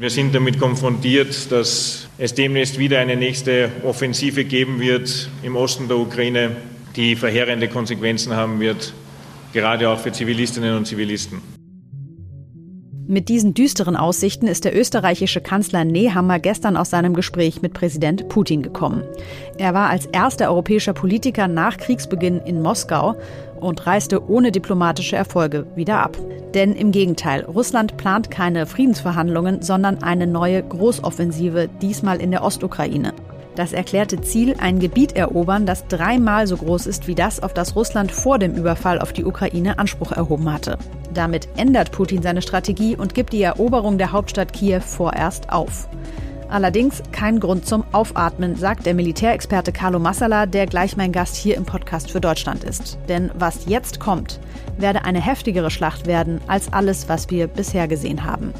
Wir sind damit konfrontiert, dass es demnächst wieder eine nächste Offensive geben wird im Osten der Ukraine, die verheerende Konsequenzen haben wird, gerade auch für Zivilistinnen und Zivilisten. Mit diesen düsteren Aussichten ist der österreichische Kanzler Nehammer gestern aus seinem Gespräch mit Präsident Putin gekommen. Er war als erster europäischer Politiker nach Kriegsbeginn in Moskau und reiste ohne diplomatische Erfolge wieder ab. Denn im Gegenteil, Russland plant keine Friedensverhandlungen, sondern eine neue Großoffensive, diesmal in der Ostukraine. Das erklärte Ziel, ein Gebiet erobern, das dreimal so groß ist wie das, auf das Russland vor dem Überfall auf die Ukraine Anspruch erhoben hatte. Damit ändert Putin seine Strategie und gibt die Eroberung der Hauptstadt Kiew vorerst auf. Allerdings kein Grund zum Aufatmen, sagt der Militärexperte Carlo Massala, der gleich mein Gast hier im Podcast für Deutschland ist. Denn was jetzt kommt, werde eine heftigere Schlacht werden als alles, was wir bisher gesehen haben.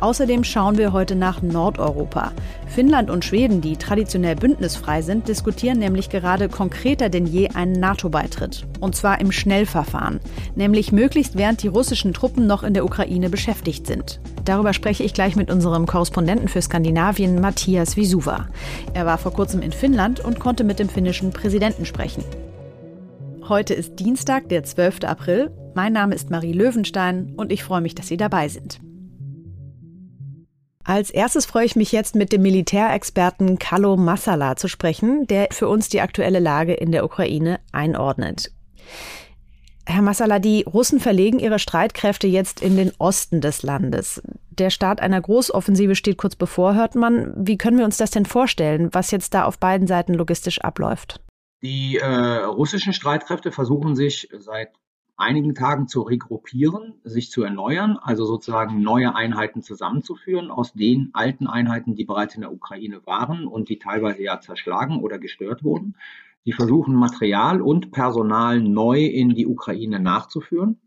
Außerdem schauen wir heute nach Nordeuropa. Finnland und Schweden, die traditionell bündnisfrei sind, diskutieren nämlich gerade konkreter denn je einen NATO-Beitritt. Und zwar im Schnellverfahren, nämlich möglichst während die russischen Truppen noch in der Ukraine beschäftigt sind. Darüber spreche ich gleich mit unserem Korrespondenten für Skandinavien, Matthias Visuva. Er war vor kurzem in Finnland und konnte mit dem finnischen Präsidenten sprechen. Heute ist Dienstag, der 12. April. Mein Name ist Marie Löwenstein und ich freue mich, dass Sie dabei sind. Als erstes freue ich mich jetzt mit dem Militärexperten Kalo Massala zu sprechen, der für uns die aktuelle Lage in der Ukraine einordnet. Herr Massala, die Russen verlegen ihre Streitkräfte jetzt in den Osten des Landes. Der Start einer Großoffensive steht kurz bevor, hört man. Wie können wir uns das denn vorstellen, was jetzt da auf beiden Seiten logistisch abläuft? Die äh, russischen Streitkräfte versuchen sich seit einigen Tagen zu regruppieren, sich zu erneuern, also sozusagen neue Einheiten zusammenzuführen aus den alten Einheiten, die bereits in der Ukraine waren und die teilweise ja zerschlagen oder gestört wurden. Sie versuchen Material und Personal neu in die Ukraine nachzuführen.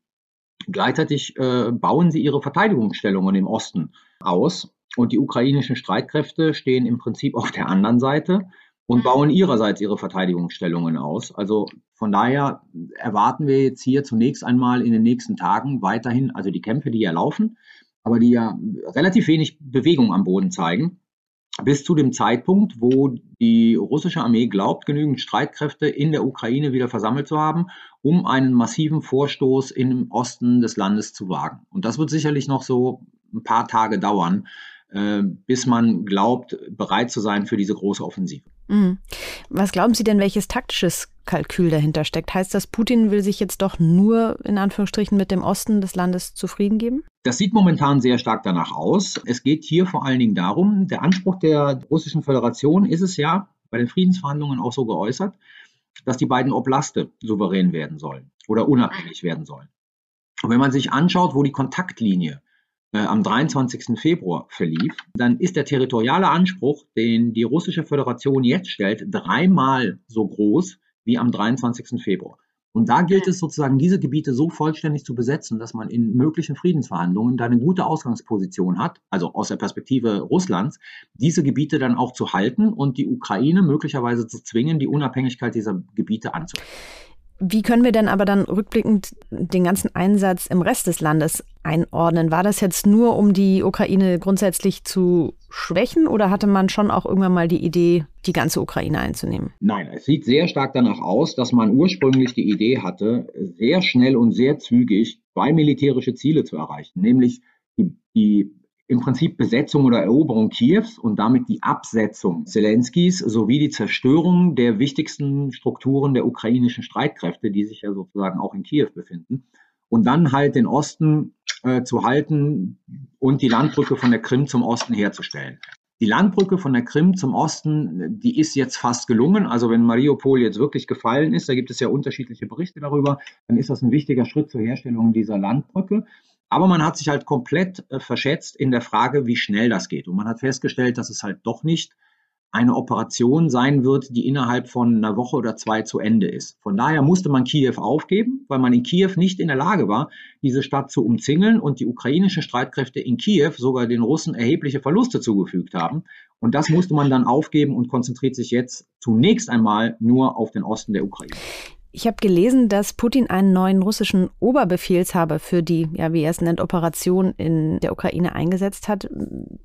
Gleichzeitig äh, bauen sie ihre Verteidigungsstellungen im Osten aus und die ukrainischen Streitkräfte stehen im Prinzip auf der anderen Seite und mhm. bauen ihrerseits ihre Verteidigungsstellungen aus. Also von daher erwarten wir jetzt hier zunächst einmal in den nächsten Tagen weiterhin, also die Kämpfe, die ja laufen, aber die ja relativ wenig Bewegung am Boden zeigen, bis zu dem Zeitpunkt, wo die russische Armee glaubt, genügend Streitkräfte in der Ukraine wieder versammelt zu haben, um einen massiven Vorstoß im Osten des Landes zu wagen. Und das wird sicherlich noch so ein paar Tage dauern, äh, bis man glaubt, bereit zu sein für diese große Offensive. Mhm. Was glauben Sie denn, welches taktisches Kalkül dahinter steckt? Heißt das, Putin will sich jetzt doch nur in Anführungsstrichen mit dem Osten des Landes zufrieden geben? Das sieht momentan sehr stark danach aus. Es geht hier vor allen Dingen darum, der Anspruch der Russischen Föderation ist es ja bei den Friedensverhandlungen auch so geäußert, dass die beiden Oblaste souverän werden sollen oder unabhängig werden sollen. Und wenn man sich anschaut, wo die Kontaktlinie am 23. Februar verlief, dann ist der territoriale Anspruch, den die russische Föderation jetzt stellt, dreimal so groß wie am 23. Februar. Und da gilt es sozusagen, diese Gebiete so vollständig zu besetzen, dass man in möglichen Friedensverhandlungen da eine gute Ausgangsposition hat, also aus der Perspektive Russlands, diese Gebiete dann auch zu halten und die Ukraine möglicherweise zu zwingen, die Unabhängigkeit dieser Gebiete anzunehmen. Wie können wir denn aber dann rückblickend den ganzen Einsatz im Rest des Landes einordnen? War das jetzt nur, um die Ukraine grundsätzlich zu schwächen oder hatte man schon auch irgendwann mal die Idee, die ganze Ukraine einzunehmen? Nein, es sieht sehr stark danach aus, dass man ursprünglich die Idee hatte, sehr schnell und sehr zügig zwei militärische Ziele zu erreichen, nämlich die, im Prinzip Besetzung oder Eroberung Kiews und damit die Absetzung Zelenskis sowie die Zerstörung der wichtigsten Strukturen der ukrainischen Streitkräfte, die sich ja sozusagen auch in Kiew befinden. Und dann halt den Osten äh, zu halten und die Landbrücke von der Krim zum Osten herzustellen. Die Landbrücke von der Krim zum Osten, die ist jetzt fast gelungen. Also wenn Mariupol jetzt wirklich gefallen ist, da gibt es ja unterschiedliche Berichte darüber, dann ist das ein wichtiger Schritt zur Herstellung dieser Landbrücke. Aber man hat sich halt komplett äh, verschätzt in der Frage, wie schnell das geht. Und man hat festgestellt, dass es halt doch nicht eine Operation sein wird, die innerhalb von einer Woche oder zwei zu Ende ist. Von daher musste man Kiew aufgeben, weil man in Kiew nicht in der Lage war, diese Stadt zu umzingeln und die ukrainischen Streitkräfte in Kiew sogar den Russen erhebliche Verluste zugefügt haben. Und das musste man dann aufgeben und konzentriert sich jetzt zunächst einmal nur auf den Osten der Ukraine. Ich habe gelesen, dass Putin einen neuen russischen Oberbefehlshaber für die, ja, wie er es nennt, Operation in der Ukraine eingesetzt hat.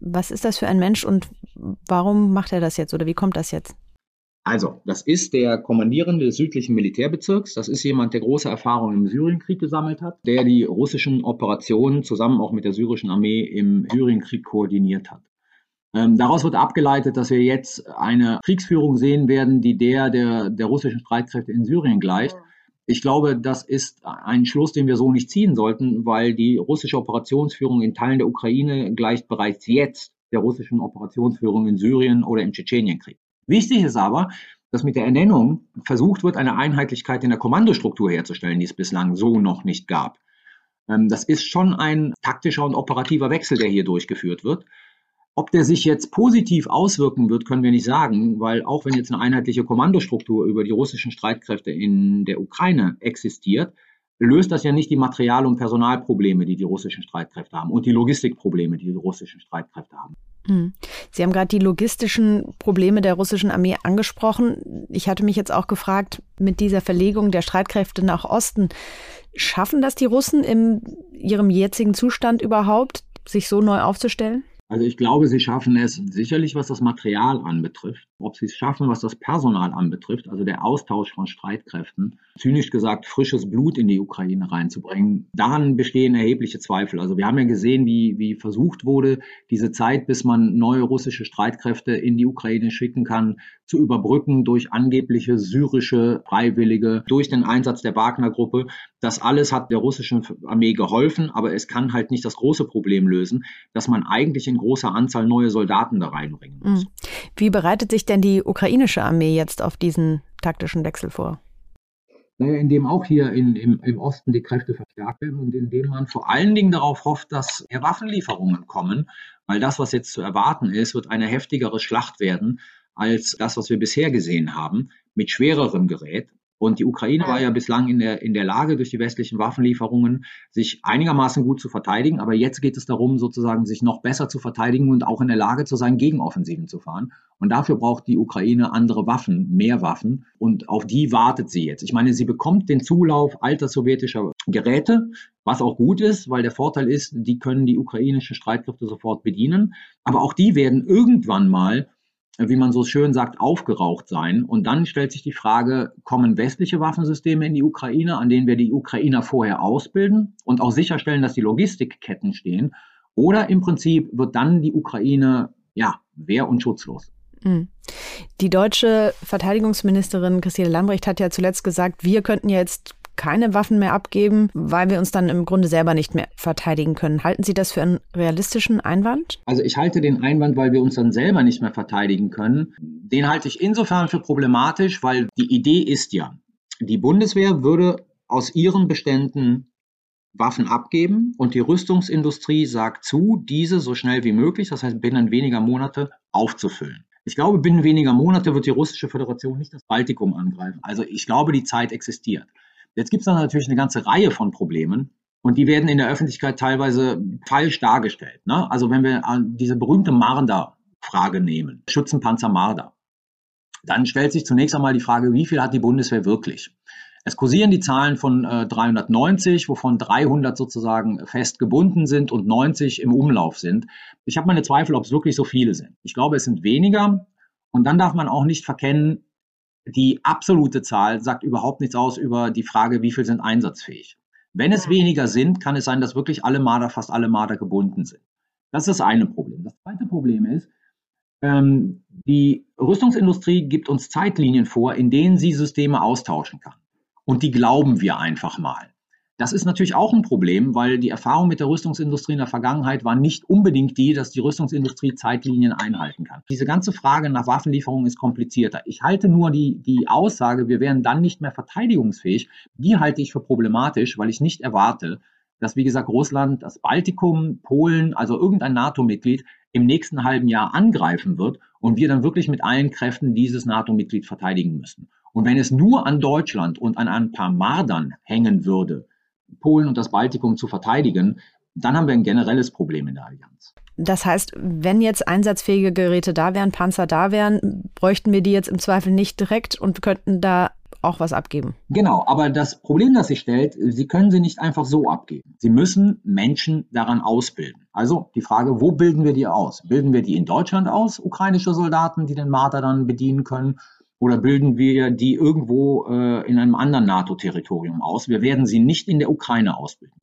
Was ist das für ein Mensch und warum macht er das jetzt oder wie kommt das jetzt? Also, das ist der Kommandierende des südlichen Militärbezirks. Das ist jemand, der große Erfahrung im Syrienkrieg gesammelt hat, der die russischen Operationen zusammen auch mit der syrischen Armee im Syrienkrieg koordiniert hat. Ähm, daraus wird abgeleitet, dass wir jetzt eine Kriegsführung sehen werden, die der, der der russischen Streitkräfte in Syrien gleicht. Ich glaube, das ist ein Schluss, den wir so nicht ziehen sollten, weil die russische Operationsführung in Teilen der Ukraine gleicht bereits jetzt der russischen Operationsführung in Syrien oder im Tschetschenienkrieg. Wichtig ist aber, dass mit der Ernennung versucht wird, eine Einheitlichkeit in der Kommandostruktur herzustellen, die es bislang so noch nicht gab. Ähm, das ist schon ein taktischer und operativer Wechsel, der hier durchgeführt wird. Ob der sich jetzt positiv auswirken wird, können wir nicht sagen, weil auch wenn jetzt eine einheitliche Kommandostruktur über die russischen Streitkräfte in der Ukraine existiert, löst das ja nicht die Material- und Personalprobleme, die die russischen Streitkräfte haben und die Logistikprobleme, die die russischen Streitkräfte haben. Hm. Sie haben gerade die logistischen Probleme der russischen Armee angesprochen. Ich hatte mich jetzt auch gefragt, mit dieser Verlegung der Streitkräfte nach Osten, schaffen das die Russen in ihrem jetzigen Zustand überhaupt, sich so neu aufzustellen? Also ich glaube, sie schaffen es sicherlich, was das Material anbetrifft. Ob sie es schaffen, was das Personal anbetrifft, also der Austausch von Streitkräften, zynisch gesagt frisches Blut in die Ukraine reinzubringen, daran bestehen erhebliche Zweifel. Also wir haben ja gesehen, wie, wie versucht wurde, diese Zeit, bis man neue russische Streitkräfte in die Ukraine schicken kann, zu überbrücken durch angebliche syrische Freiwillige, durch den Einsatz der Wagner-Gruppe. Das alles hat der russischen Armee geholfen, aber es kann halt nicht das große Problem lösen, dass man eigentlich in großer Anzahl neue Soldaten da reinbringen muss. Mhm. Wie bereitet sich denn die ukrainische Armee jetzt auf diesen taktischen Wechsel vor? Naja, indem auch hier in, im, im Osten die Kräfte verstärkt werden und indem man vor allen Dingen darauf hofft, dass mehr Waffenlieferungen kommen, weil das, was jetzt zu erwarten ist, wird eine heftigere Schlacht werden als das, was wir bisher gesehen haben, mit schwererem Gerät. Und die Ukraine war ja bislang in der, in der Lage, durch die westlichen Waffenlieferungen sich einigermaßen gut zu verteidigen. Aber jetzt geht es darum, sozusagen sich noch besser zu verteidigen und auch in der Lage zu sein, Gegenoffensiven zu fahren. Und dafür braucht die Ukraine andere Waffen, mehr Waffen. Und auf die wartet sie jetzt. Ich meine, sie bekommt den Zulauf alter sowjetischer Geräte, was auch gut ist, weil der Vorteil ist, die können die ukrainischen Streitkräfte sofort bedienen. Aber auch die werden irgendwann mal wie man so schön sagt, aufgeraucht sein. Und dann stellt sich die Frage, kommen westliche Waffensysteme in die Ukraine, an denen wir die Ukrainer vorher ausbilden und auch sicherstellen, dass die Logistikketten stehen? Oder im Prinzip wird dann die Ukraine, ja, wehr- und schutzlos? Hm. Die deutsche Verteidigungsministerin Christine Lambrecht hat ja zuletzt gesagt, wir könnten jetzt keine Waffen mehr abgeben, weil wir uns dann im Grunde selber nicht mehr verteidigen können. Halten Sie das für einen realistischen Einwand? Also ich halte den Einwand, weil wir uns dann selber nicht mehr verteidigen können, den halte ich insofern für problematisch, weil die Idee ist ja, die Bundeswehr würde aus ihren Beständen Waffen abgeben und die Rüstungsindustrie sagt zu, diese so schnell wie möglich, das heißt binnen weniger Monate, aufzufüllen. Ich glaube, binnen weniger Monate wird die russische Föderation nicht das Baltikum angreifen. Also ich glaube, die Zeit existiert. Jetzt gibt es dann natürlich eine ganze Reihe von Problemen und die werden in der Öffentlichkeit teilweise falsch dargestellt. Ne? Also wenn wir diese berühmte Marder-Frage nehmen, Schützenpanzer Marder, dann stellt sich zunächst einmal die Frage, wie viel hat die Bundeswehr wirklich? Es kursieren die Zahlen von äh, 390, wovon 300 sozusagen fest gebunden sind und 90 im Umlauf sind. Ich habe meine Zweifel, ob es wirklich so viele sind. Ich glaube, es sind weniger. Und dann darf man auch nicht verkennen, die absolute Zahl sagt überhaupt nichts aus über die Frage, wie viel sind einsatzfähig. Wenn es weniger sind, kann es sein, dass wirklich alle Marder, fast alle Marder gebunden sind. Das ist das eine Problem. Das zweite Problem ist, ähm, die Rüstungsindustrie gibt uns Zeitlinien vor, in denen sie Systeme austauschen kann. Und die glauben wir einfach mal. Das ist natürlich auch ein Problem, weil die Erfahrung mit der Rüstungsindustrie in der Vergangenheit war nicht unbedingt die, dass die Rüstungsindustrie Zeitlinien einhalten kann. Diese ganze Frage nach Waffenlieferungen ist komplizierter. Ich halte nur die, die Aussage, wir wären dann nicht mehr verteidigungsfähig, die halte ich für problematisch, weil ich nicht erwarte, dass, wie gesagt, Russland das Baltikum, Polen, also irgendein NATO-Mitglied im nächsten halben Jahr angreifen wird und wir dann wirklich mit allen Kräften dieses NATO-Mitglied verteidigen müssen. Und wenn es nur an Deutschland und an ein paar Mardern hängen würde, Polen und das Baltikum zu verteidigen, dann haben wir ein generelles Problem in der Allianz. Das heißt, wenn jetzt einsatzfähige Geräte da wären, Panzer da wären, bräuchten wir die jetzt im Zweifel nicht direkt und könnten da auch was abgeben. Genau, aber das Problem, das sich stellt, Sie können sie nicht einfach so abgeben. Sie müssen Menschen daran ausbilden. Also die Frage, wo bilden wir die aus? Bilden wir die in Deutschland aus, ukrainische Soldaten, die den Marder dann bedienen können? Oder bilden wir die irgendwo äh, in einem anderen NATO-Territorium aus? Wir werden sie nicht in der Ukraine ausbilden.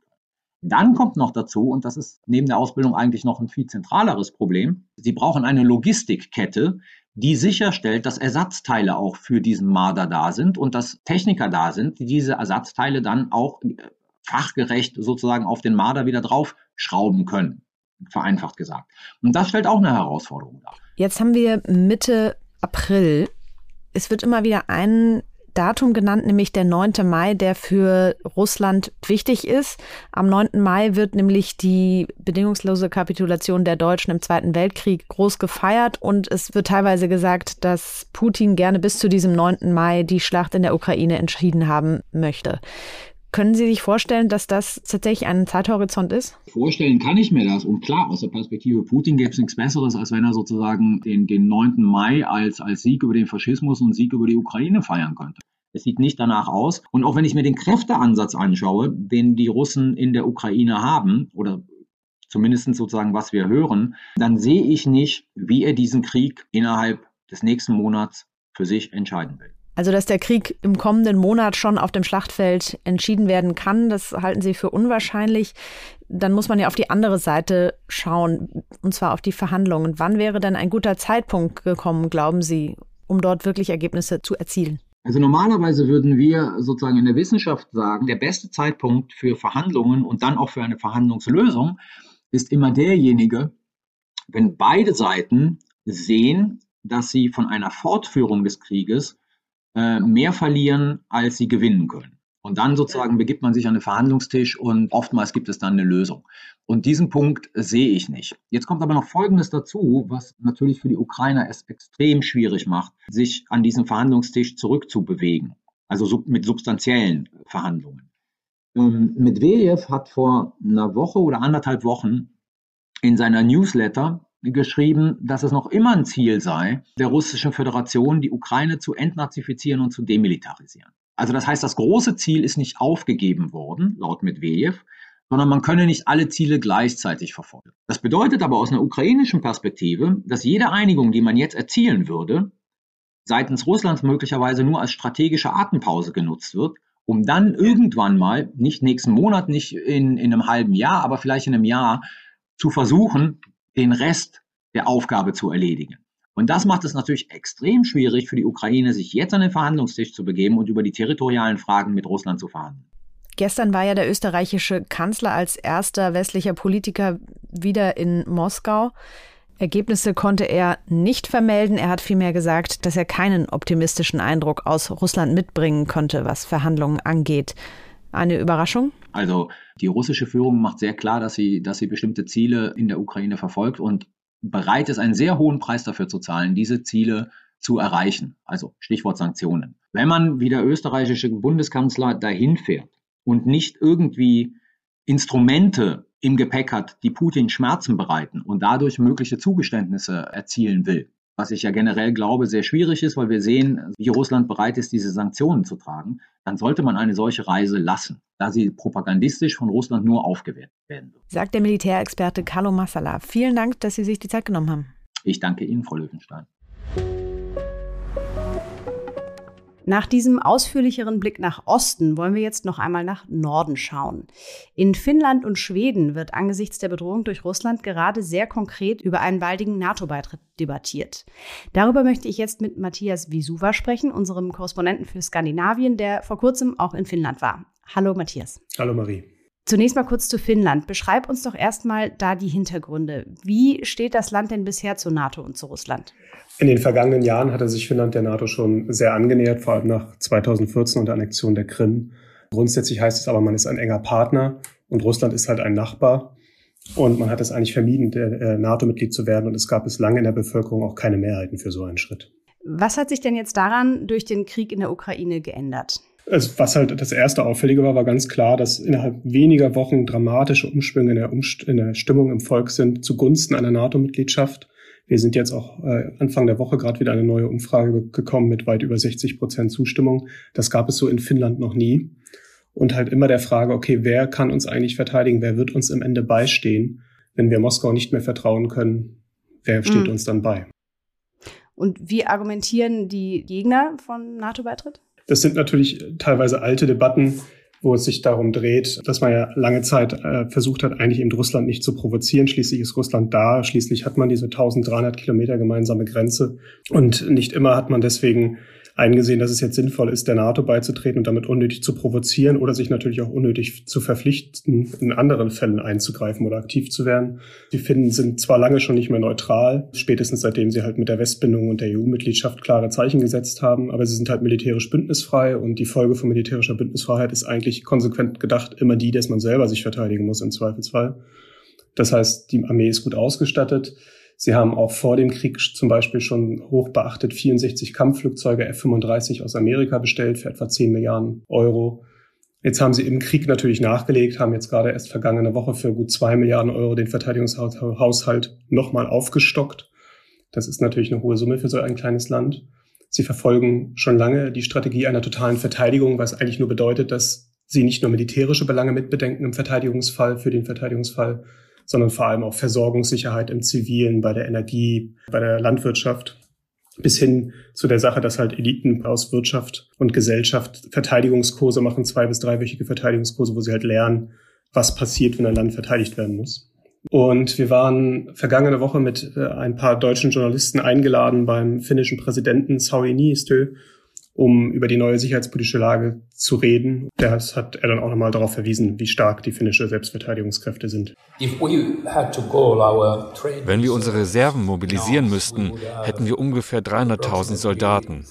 Dann kommt noch dazu, und das ist neben der Ausbildung eigentlich noch ein viel zentraleres Problem, Sie brauchen eine Logistikkette, die sicherstellt, dass Ersatzteile auch für diesen Marder da sind und dass Techniker da sind, die diese Ersatzteile dann auch äh, fachgerecht sozusagen auf den Marder wieder draufschrauben können, vereinfacht gesagt. Und das stellt auch eine Herausforderung dar. Jetzt haben wir Mitte April. Es wird immer wieder ein Datum genannt, nämlich der 9. Mai, der für Russland wichtig ist. Am 9. Mai wird nämlich die bedingungslose Kapitulation der Deutschen im Zweiten Weltkrieg groß gefeiert und es wird teilweise gesagt, dass Putin gerne bis zu diesem 9. Mai die Schlacht in der Ukraine entschieden haben möchte. Können Sie sich vorstellen, dass das tatsächlich ein Zeithorizont ist? Vorstellen kann ich mir das. Und klar, aus der Perspektive Putin gäbe es nichts Besseres, als wenn er sozusagen den, den 9. Mai als, als Sieg über den Faschismus und Sieg über die Ukraine feiern könnte. Es sieht nicht danach aus. Und auch wenn ich mir den Kräfteansatz anschaue, den die Russen in der Ukraine haben, oder zumindest sozusagen, was wir hören, dann sehe ich nicht, wie er diesen Krieg innerhalb des nächsten Monats für sich entscheiden will. Also, dass der Krieg im kommenden Monat schon auf dem Schlachtfeld entschieden werden kann, das halten Sie für unwahrscheinlich. Dann muss man ja auf die andere Seite schauen, und zwar auf die Verhandlungen. Wann wäre denn ein guter Zeitpunkt gekommen, glauben Sie, um dort wirklich Ergebnisse zu erzielen? Also normalerweise würden wir sozusagen in der Wissenschaft sagen, der beste Zeitpunkt für Verhandlungen und dann auch für eine Verhandlungslösung ist immer derjenige, wenn beide Seiten sehen, dass sie von einer Fortführung des Krieges äh, mehr verlieren, als sie gewinnen können. Und dann sozusagen begibt man sich an den Verhandlungstisch und oftmals gibt es dann eine Lösung. Und diesen Punkt sehe ich nicht. Jetzt kommt aber noch Folgendes dazu, was natürlich für die Ukrainer es extrem schwierig macht, sich an diesen Verhandlungstisch zurückzubewegen. Also mit substanziellen Verhandlungen. Ähm, Medvedev hat vor einer Woche oder anderthalb Wochen in seiner Newsletter geschrieben, dass es noch immer ein Ziel sei, der russischen Föderation die Ukraine zu entnazifizieren und zu demilitarisieren. Also das heißt, das große Ziel ist nicht aufgegeben worden, laut Medvedev, sondern man könne nicht alle Ziele gleichzeitig verfolgen. Das bedeutet aber aus einer ukrainischen Perspektive, dass jede Einigung, die man jetzt erzielen würde, seitens Russlands möglicherweise nur als strategische Atempause genutzt wird, um dann irgendwann mal, nicht nächsten Monat, nicht in, in einem halben Jahr, aber vielleicht in einem Jahr, zu versuchen, den Rest der Aufgabe zu erledigen. Und das macht es natürlich extrem schwierig für die Ukraine, sich jetzt an den Verhandlungstisch zu begeben und über die territorialen Fragen mit Russland zu verhandeln. Gestern war ja der österreichische Kanzler als erster westlicher Politiker wieder in Moskau. Ergebnisse konnte er nicht vermelden. Er hat vielmehr gesagt, dass er keinen optimistischen Eindruck aus Russland mitbringen konnte, was Verhandlungen angeht. Eine Überraschung? Also die russische Führung macht sehr klar, dass sie, dass sie bestimmte Ziele in der Ukraine verfolgt und bereit ist, einen sehr hohen Preis dafür zu zahlen, diese Ziele zu erreichen. Also Stichwort Sanktionen. Wenn man wie der österreichische Bundeskanzler dahin fährt und nicht irgendwie Instrumente im Gepäck hat, die Putin Schmerzen bereiten und dadurch mögliche Zugeständnisse erzielen will, was ich ja generell glaube, sehr schwierig ist, weil wir sehen, wie Russland bereit ist, diese Sanktionen zu tragen, dann sollte man eine solche Reise lassen, da sie propagandistisch von Russland nur aufgewertet werden. Sagt der Militärexperte Carlo Massala. Vielen Dank, dass Sie sich die Zeit genommen haben. Ich danke Ihnen, Frau Löwenstein. Nach diesem ausführlicheren Blick nach Osten wollen wir jetzt noch einmal nach Norden schauen. In Finnland und Schweden wird angesichts der Bedrohung durch Russland gerade sehr konkret über einen baldigen NATO-Beitritt debattiert. Darüber möchte ich jetzt mit Matthias Visuva sprechen, unserem Korrespondenten für Skandinavien, der vor kurzem auch in Finnland war. Hallo Matthias. Hallo Marie. Zunächst mal kurz zu Finnland. Beschreib uns doch erstmal da die Hintergründe. Wie steht das Land denn bisher zur NATO und zu Russland? In den vergangenen Jahren hatte sich Finnland der NATO schon sehr angenähert, vor allem nach 2014 und der Annexion der Krim. Grundsätzlich heißt es aber, man ist ein enger Partner und Russland ist halt ein Nachbar. Und man hat es eigentlich vermieden, der äh, NATO-Mitglied zu werden. Und es gab bislang in der Bevölkerung auch keine Mehrheiten für so einen Schritt. Was hat sich denn jetzt daran durch den Krieg in der Ukraine geändert? Also was halt das erste Auffällige war, war ganz klar, dass innerhalb weniger Wochen dramatische Umschwünge in der, Umst in der Stimmung im Volk sind zugunsten einer NATO-Mitgliedschaft. Wir sind jetzt auch äh, Anfang der Woche gerade wieder eine neue Umfrage gekommen mit weit über 60 Prozent Zustimmung. Das gab es so in Finnland noch nie. Und halt immer der Frage, okay, wer kann uns eigentlich verteidigen? Wer wird uns im Ende beistehen, wenn wir Moskau nicht mehr vertrauen können? Wer steht mhm. uns dann bei? Und wie argumentieren die Gegner von NATO-Beitritt? Das sind natürlich teilweise alte Debatten, wo es sich darum dreht, dass man ja lange Zeit äh, versucht hat, eigentlich eben Russland nicht zu provozieren. Schließlich ist Russland da. Schließlich hat man diese 1300 Kilometer gemeinsame Grenze. Und nicht immer hat man deswegen eingesehen, dass es jetzt sinnvoll ist, der NATO beizutreten und damit unnötig zu provozieren oder sich natürlich auch unnötig zu verpflichten, in anderen Fällen einzugreifen oder aktiv zu werden. Die Finnen sind zwar lange schon nicht mehr neutral, spätestens seitdem sie halt mit der Westbindung und der EU-Mitgliedschaft klare Zeichen gesetzt haben, aber sie sind halt militärisch bündnisfrei und die Folge von militärischer Bündnisfreiheit ist eigentlich konsequent gedacht immer die, dass man selber sich verteidigen muss im Zweifelsfall. Das heißt, die Armee ist gut ausgestattet. Sie haben auch vor dem Krieg zum Beispiel schon hoch beachtet 64 Kampfflugzeuge F-35 aus Amerika bestellt für etwa 10 Milliarden Euro. Jetzt haben sie im Krieg natürlich nachgelegt, haben jetzt gerade erst vergangene Woche für gut zwei Milliarden Euro den Verteidigungshaushalt nochmal aufgestockt. Das ist natürlich eine hohe Summe für so ein kleines Land. Sie verfolgen schon lange die Strategie einer totalen Verteidigung, was eigentlich nur bedeutet, dass sie nicht nur militärische Belange mitbedenken im Verteidigungsfall, für den Verteidigungsfall, sondern vor allem auch Versorgungssicherheit im Zivilen, bei der Energie, bei der Landwirtschaft bis hin zu der Sache, dass halt Eliten aus Wirtschaft und Gesellschaft Verteidigungskurse machen, zwei bis dreiwöchige Verteidigungskurse, wo sie halt lernen, was passiert, wenn ein Land verteidigt werden muss. Und wir waren vergangene Woche mit äh, ein paar deutschen Journalisten eingeladen beim finnischen Präsidenten Sauli Niinistö, um über die neue sicherheitspolitische Lage zu reden. Das hat er dann auch nochmal darauf verwiesen, wie stark die finnische Selbstverteidigungskräfte sind. Wenn wir unsere Reserven mobilisieren müssten, hätten wir ungefähr 300.000 Soldaten.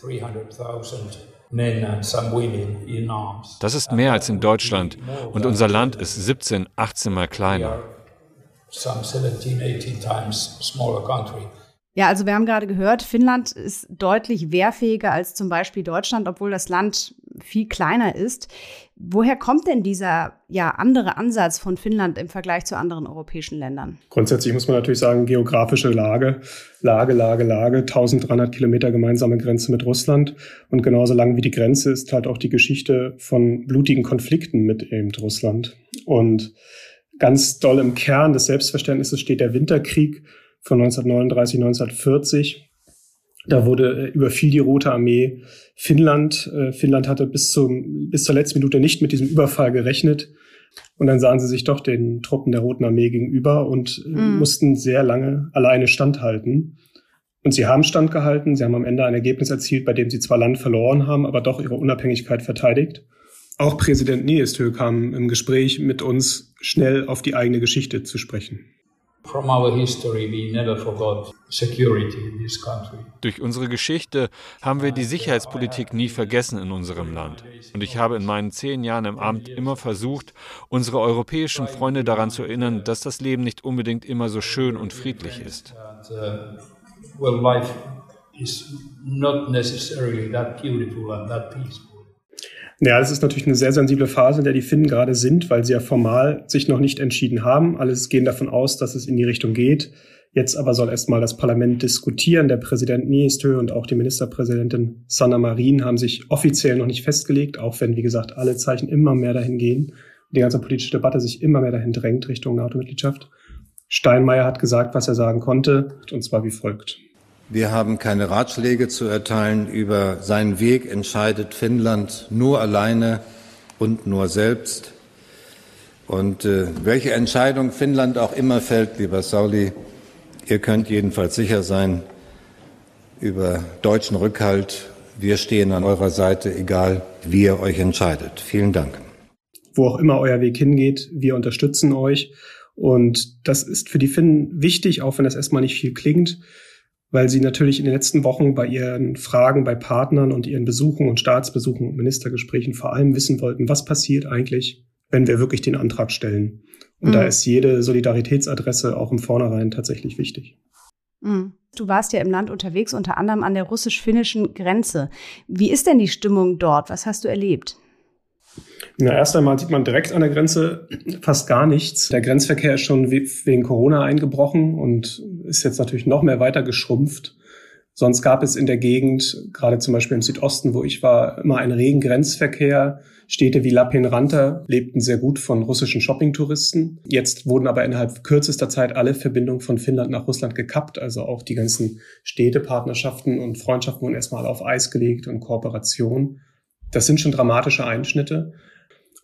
Das ist mehr als in Deutschland und unser Land ist 17, 18 Mal kleiner. Ja, also wir haben gerade gehört, Finnland ist deutlich wehrfähiger als zum Beispiel Deutschland, obwohl das Land viel kleiner ist. Woher kommt denn dieser ja, andere Ansatz von Finnland im Vergleich zu anderen europäischen Ländern? Grundsätzlich muss man natürlich sagen, geografische Lage, Lage, Lage, Lage, 1300 Kilometer gemeinsame Grenze mit Russland. Und genauso lang wie die Grenze ist halt auch die Geschichte von blutigen Konflikten mit eben Russland. Und ganz doll im Kern des Selbstverständnisses steht der Winterkrieg von 1939, 1940. Da wurde äh, überfiel die Rote Armee Finnland. Äh, Finnland hatte bis zum bis zur letzten Minute nicht mit diesem Überfall gerechnet. Und dann sahen sie sich doch den Truppen der Roten Armee gegenüber und äh, mhm. mussten sehr lange alleine standhalten. Und sie haben standgehalten. Sie haben am Ende ein Ergebnis erzielt, bei dem sie zwar Land verloren haben, aber doch ihre Unabhängigkeit verteidigt. Auch Präsident Niestö kam im Gespräch mit uns schnell auf die eigene Geschichte zu sprechen. Durch unsere Geschichte haben wir die Sicherheitspolitik nie vergessen in unserem Land. Und ich habe in meinen zehn Jahren im Amt immer versucht, unsere europäischen Freunde daran zu erinnern, dass das Leben nicht unbedingt immer so schön und friedlich ist. Well, life is not necessarily that beautiful and that peaceful. Ja, das ist natürlich eine sehr sensible Phase, in der die Finnen gerade sind, weil sie ja formal sich noch nicht entschieden haben. Alles gehen davon aus, dass es in die Richtung geht. Jetzt aber soll erstmal das Parlament diskutieren. Der Präsident Niinistö und auch die Ministerpräsidentin Sanna Marin haben sich offiziell noch nicht festgelegt, auch wenn, wie gesagt, alle Zeichen immer mehr dahin gehen und die ganze politische Debatte sich immer mehr dahin drängt Richtung NATO-Mitgliedschaft. Steinmeier hat gesagt, was er sagen konnte, und zwar wie folgt. Wir haben keine Ratschläge zu erteilen. Über seinen Weg entscheidet Finnland nur alleine und nur selbst. Und äh, welche Entscheidung Finnland auch immer fällt, lieber Sauli, ihr könnt jedenfalls sicher sein über deutschen Rückhalt. Wir stehen an eurer Seite, egal wie ihr euch entscheidet. Vielen Dank. Wo auch immer euer Weg hingeht, wir unterstützen euch. Und das ist für die Finnen wichtig, auch wenn das erstmal nicht viel klingt weil sie natürlich in den letzten Wochen bei ihren Fragen bei Partnern und ihren Besuchen und Staatsbesuchen und Ministergesprächen vor allem wissen wollten, was passiert eigentlich, wenn wir wirklich den Antrag stellen. Und mhm. da ist jede Solidaritätsadresse auch im Vornherein tatsächlich wichtig. Mhm. Du warst ja im Land unterwegs, unter anderem an der russisch-finnischen Grenze. Wie ist denn die Stimmung dort? Was hast du erlebt? Na, erst einmal sieht man direkt an der Grenze fast gar nichts. Der Grenzverkehr ist schon wegen Corona eingebrochen und ist jetzt natürlich noch mehr weiter geschrumpft. Sonst gab es in der Gegend, gerade zum Beispiel im Südosten, wo ich war, immer einen regen Grenzverkehr. Städte wie Lappeenranta lebten sehr gut von russischen Shoppingtouristen. Jetzt wurden aber innerhalb kürzester Zeit alle Verbindungen von Finnland nach Russland gekappt. Also auch die ganzen Städtepartnerschaften und Freundschaften wurden erstmal auf Eis gelegt und Kooperation. Das sind schon dramatische Einschnitte.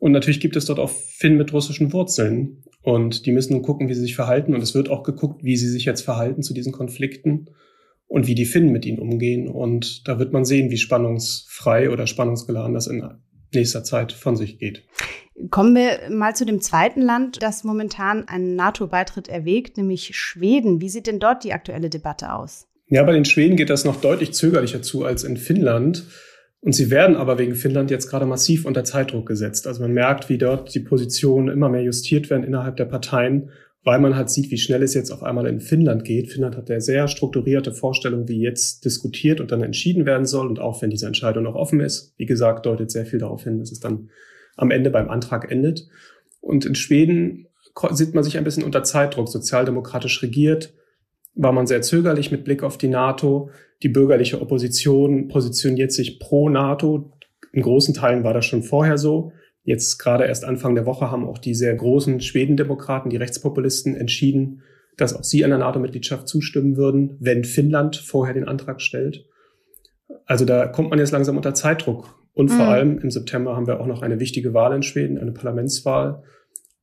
Und natürlich gibt es dort auch Finnen mit russischen Wurzeln. Und die müssen nun gucken, wie sie sich verhalten. Und es wird auch geguckt, wie sie sich jetzt verhalten zu diesen Konflikten und wie die Finnen mit ihnen umgehen. Und da wird man sehen, wie spannungsfrei oder spannungsgeladen das in nächster Zeit von sich geht. Kommen wir mal zu dem zweiten Land, das momentan einen NATO-Beitritt erwägt, nämlich Schweden. Wie sieht denn dort die aktuelle Debatte aus? Ja, bei den Schweden geht das noch deutlich zögerlicher zu als in Finnland. Und sie werden aber wegen Finnland jetzt gerade massiv unter Zeitdruck gesetzt. Also man merkt, wie dort die Positionen immer mehr justiert werden innerhalb der Parteien, weil man halt sieht, wie schnell es jetzt auf einmal in Finnland geht. Finnland hat eine sehr strukturierte Vorstellung, wie jetzt diskutiert und dann entschieden werden soll. Und auch wenn diese Entscheidung noch offen ist, wie gesagt, deutet sehr viel darauf hin, dass es dann am Ende beim Antrag endet. Und in Schweden sieht man sich ein bisschen unter Zeitdruck, sozialdemokratisch regiert, war man sehr zögerlich mit Blick auf die NATO. Die bürgerliche Opposition positioniert sich pro NATO. In großen Teilen war das schon vorher so. Jetzt gerade erst Anfang der Woche haben auch die sehr großen Schwedendemokraten, die Rechtspopulisten, entschieden, dass auch sie einer NATO-Mitgliedschaft zustimmen würden, wenn Finnland vorher den Antrag stellt. Also da kommt man jetzt langsam unter Zeitdruck. Und vor mhm. allem im September haben wir auch noch eine wichtige Wahl in Schweden, eine Parlamentswahl.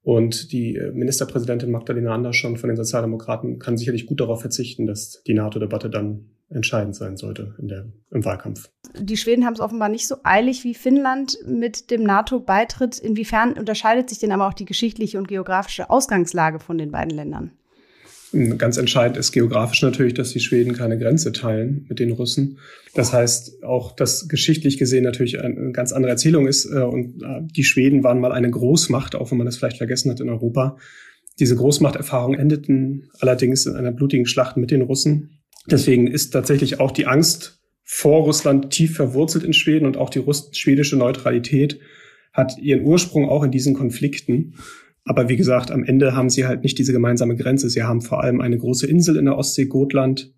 Und die äh, Ministerpräsidentin Magdalena Andersson von den Sozialdemokraten kann sicherlich gut darauf verzichten, dass die NATO-Debatte dann entscheidend sein sollte in der, im Wahlkampf. Die Schweden haben es offenbar nicht so eilig wie Finnland mit dem NATO-Beitritt. Inwiefern unterscheidet sich denn aber auch die geschichtliche und geografische Ausgangslage von den beiden Ländern? Ganz entscheidend ist geografisch natürlich, dass die Schweden keine Grenze teilen mit den Russen. Das heißt auch, dass geschichtlich gesehen natürlich eine ganz andere Erzählung ist. Äh, und äh, die Schweden waren mal eine Großmacht, auch wenn man das vielleicht vergessen hat in Europa. Diese Großmachterfahrungen endeten allerdings in einer blutigen Schlacht mit den Russen. Deswegen ist tatsächlich auch die Angst vor Russland tief verwurzelt in Schweden und auch die schwedische Neutralität hat ihren Ursprung auch in diesen Konflikten. Aber wie gesagt, am Ende haben sie halt nicht diese gemeinsame Grenze. Sie haben vor allem eine große Insel in der Ostsee, Gotland,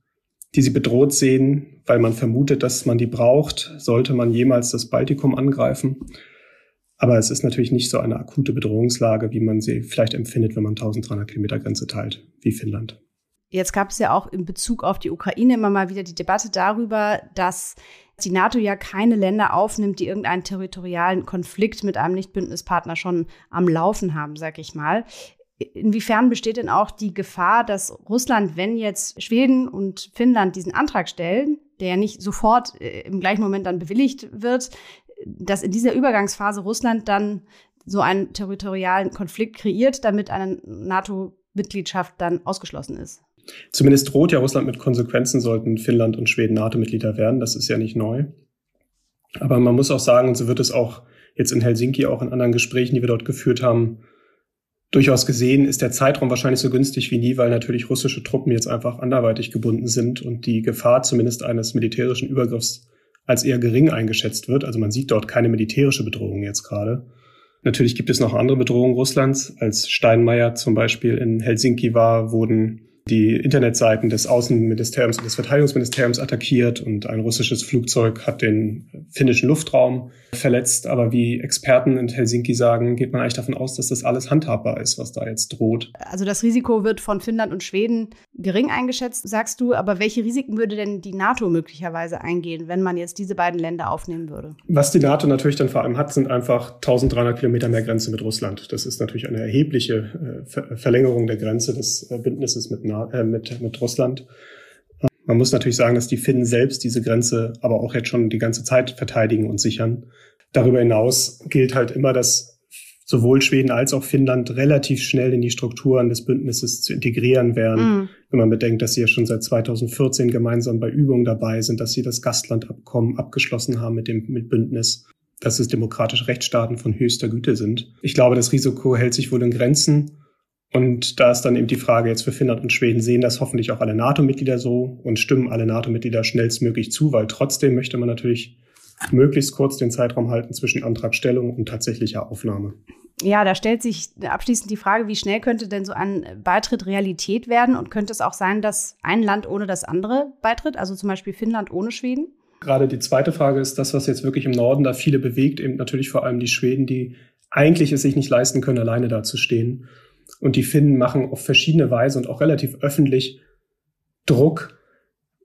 die sie bedroht sehen, weil man vermutet, dass man die braucht, sollte man jemals das Baltikum angreifen. Aber es ist natürlich nicht so eine akute Bedrohungslage, wie man sie vielleicht empfindet, wenn man 1300 Kilometer Grenze teilt, wie Finnland. Jetzt gab es ja auch in Bezug auf die Ukraine immer mal wieder die Debatte darüber, dass die NATO ja keine Länder aufnimmt, die irgendeinen territorialen Konflikt mit einem Nichtbündnispartner schon am Laufen haben, sag ich mal. Inwiefern besteht denn auch die Gefahr, dass Russland, wenn jetzt Schweden und Finnland diesen Antrag stellen, der ja nicht sofort äh, im gleichen Moment dann bewilligt wird, dass in dieser Übergangsphase Russland dann so einen territorialen Konflikt kreiert, damit eine NATO-Mitgliedschaft dann ausgeschlossen ist? Zumindest droht ja Russland mit Konsequenzen, sollten Finnland und Schweden NATO-Mitglieder werden. Das ist ja nicht neu. Aber man muss auch sagen, und so wird es auch jetzt in Helsinki, auch in anderen Gesprächen, die wir dort geführt haben, durchaus gesehen, ist der Zeitraum wahrscheinlich so günstig wie nie, weil natürlich russische Truppen jetzt einfach anderweitig gebunden sind und die Gefahr zumindest eines militärischen Übergriffs als eher gering eingeschätzt wird. Also man sieht dort keine militärische Bedrohung jetzt gerade. Natürlich gibt es noch andere Bedrohungen Russlands. Als Steinmeier zum Beispiel in Helsinki war, wurden die Internetseiten des Außenministeriums und des Verteidigungsministeriums attackiert und ein russisches Flugzeug hat den finnischen Luftraum verletzt. Aber wie Experten in Helsinki sagen, geht man eigentlich davon aus, dass das alles handhabbar ist, was da jetzt droht. Also das Risiko wird von Finnland und Schweden gering eingeschätzt, sagst du. Aber welche Risiken würde denn die NATO möglicherweise eingehen, wenn man jetzt diese beiden Länder aufnehmen würde? Was die NATO natürlich dann vor allem hat, sind einfach 1300 Kilometer mehr Grenze mit Russland. Das ist natürlich eine erhebliche äh, Verlängerung der Grenze des äh, Bündnisses mit, äh, mit, mit Russland. Man muss natürlich sagen, dass die Finnen selbst diese Grenze aber auch jetzt schon die ganze Zeit verteidigen und sichern. Darüber hinaus gilt halt immer, dass sowohl Schweden als auch Finnland relativ schnell in die Strukturen des Bündnisses zu integrieren werden. Mhm. Wenn man bedenkt, dass sie ja schon seit 2014 gemeinsam bei Übungen dabei sind, dass sie das Gastlandabkommen abgeschlossen haben mit dem mit Bündnis, dass es demokratische Rechtsstaaten von höchster Güte sind. Ich glaube, das Risiko hält sich wohl in Grenzen. Und da ist dann eben die Frage jetzt für Finnland und Schweden, sehen das hoffentlich auch alle NATO-Mitglieder so und stimmen alle NATO-Mitglieder schnellstmöglich zu, weil trotzdem möchte man natürlich möglichst kurz den Zeitraum halten zwischen Antragstellung und tatsächlicher Aufnahme. Ja, da stellt sich abschließend die Frage, wie schnell könnte denn so ein Beitritt Realität werden und könnte es auch sein, dass ein Land ohne das andere beitritt, also zum Beispiel Finnland ohne Schweden? Gerade die zweite Frage ist das, was jetzt wirklich im Norden da viele bewegt, eben natürlich vor allem die Schweden, die eigentlich es sich nicht leisten können, alleine da zu stehen. Und die Finnen machen auf verschiedene Weise und auch relativ öffentlich Druck,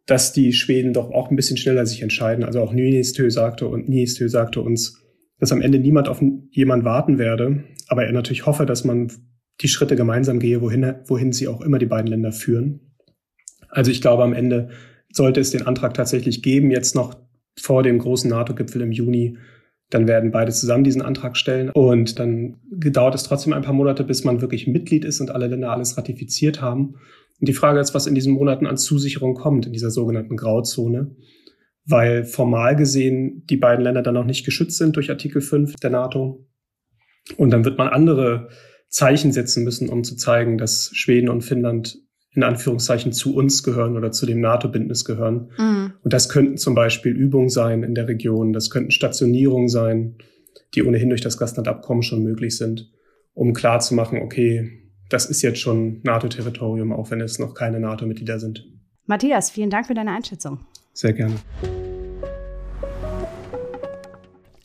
dass die Schweden doch auch ein bisschen schneller sich entscheiden. Also auch Niinistö sagte und Niinistö sagte uns, dass am Ende niemand auf jemand warten werde, aber er natürlich hoffe, dass man die Schritte gemeinsam gehe, wohin, wohin sie auch immer die beiden Länder führen. Also ich glaube, am Ende sollte es den Antrag tatsächlich geben, jetzt noch vor dem großen NATO-Gipfel im Juni, dann werden beide zusammen diesen Antrag stellen und dann dauert es trotzdem ein paar Monate, bis man wirklich Mitglied ist und alle Länder alles ratifiziert haben. Und die Frage ist, was in diesen Monaten an Zusicherung kommt, in dieser sogenannten Grauzone, weil formal gesehen die beiden Länder dann noch nicht geschützt sind durch Artikel 5 der NATO. Und dann wird man andere Zeichen setzen müssen, um zu zeigen, dass Schweden und Finnland in Anführungszeichen zu uns gehören oder zu dem NATO-Bündnis gehören. Mhm. Und das könnten zum Beispiel Übungen sein in der Region, das könnten Stationierungen sein, die ohnehin durch das Gastlandabkommen schon möglich sind, um klarzumachen, okay, das ist jetzt schon NATO-Territorium, auch wenn es noch keine NATO-Mitglieder sind. Matthias, vielen Dank für deine Einschätzung. Sehr gerne.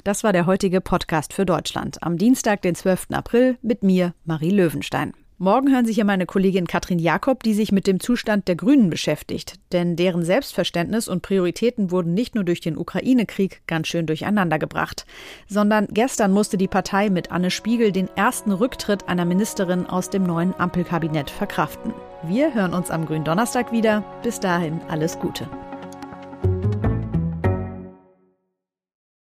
Das war der heutige Podcast für Deutschland am Dienstag, den 12. April mit mir, Marie Löwenstein. Morgen hören Sie hier meine Kollegin Katrin Jakob, die sich mit dem Zustand der Grünen beschäftigt. Denn deren Selbstverständnis und Prioritäten wurden nicht nur durch den Ukraine-Krieg ganz schön durcheinandergebracht, sondern gestern musste die Partei mit Anne Spiegel den ersten Rücktritt einer Ministerin aus dem neuen Ampelkabinett verkraften. Wir hören uns am Grünen Donnerstag wieder. Bis dahin alles Gute.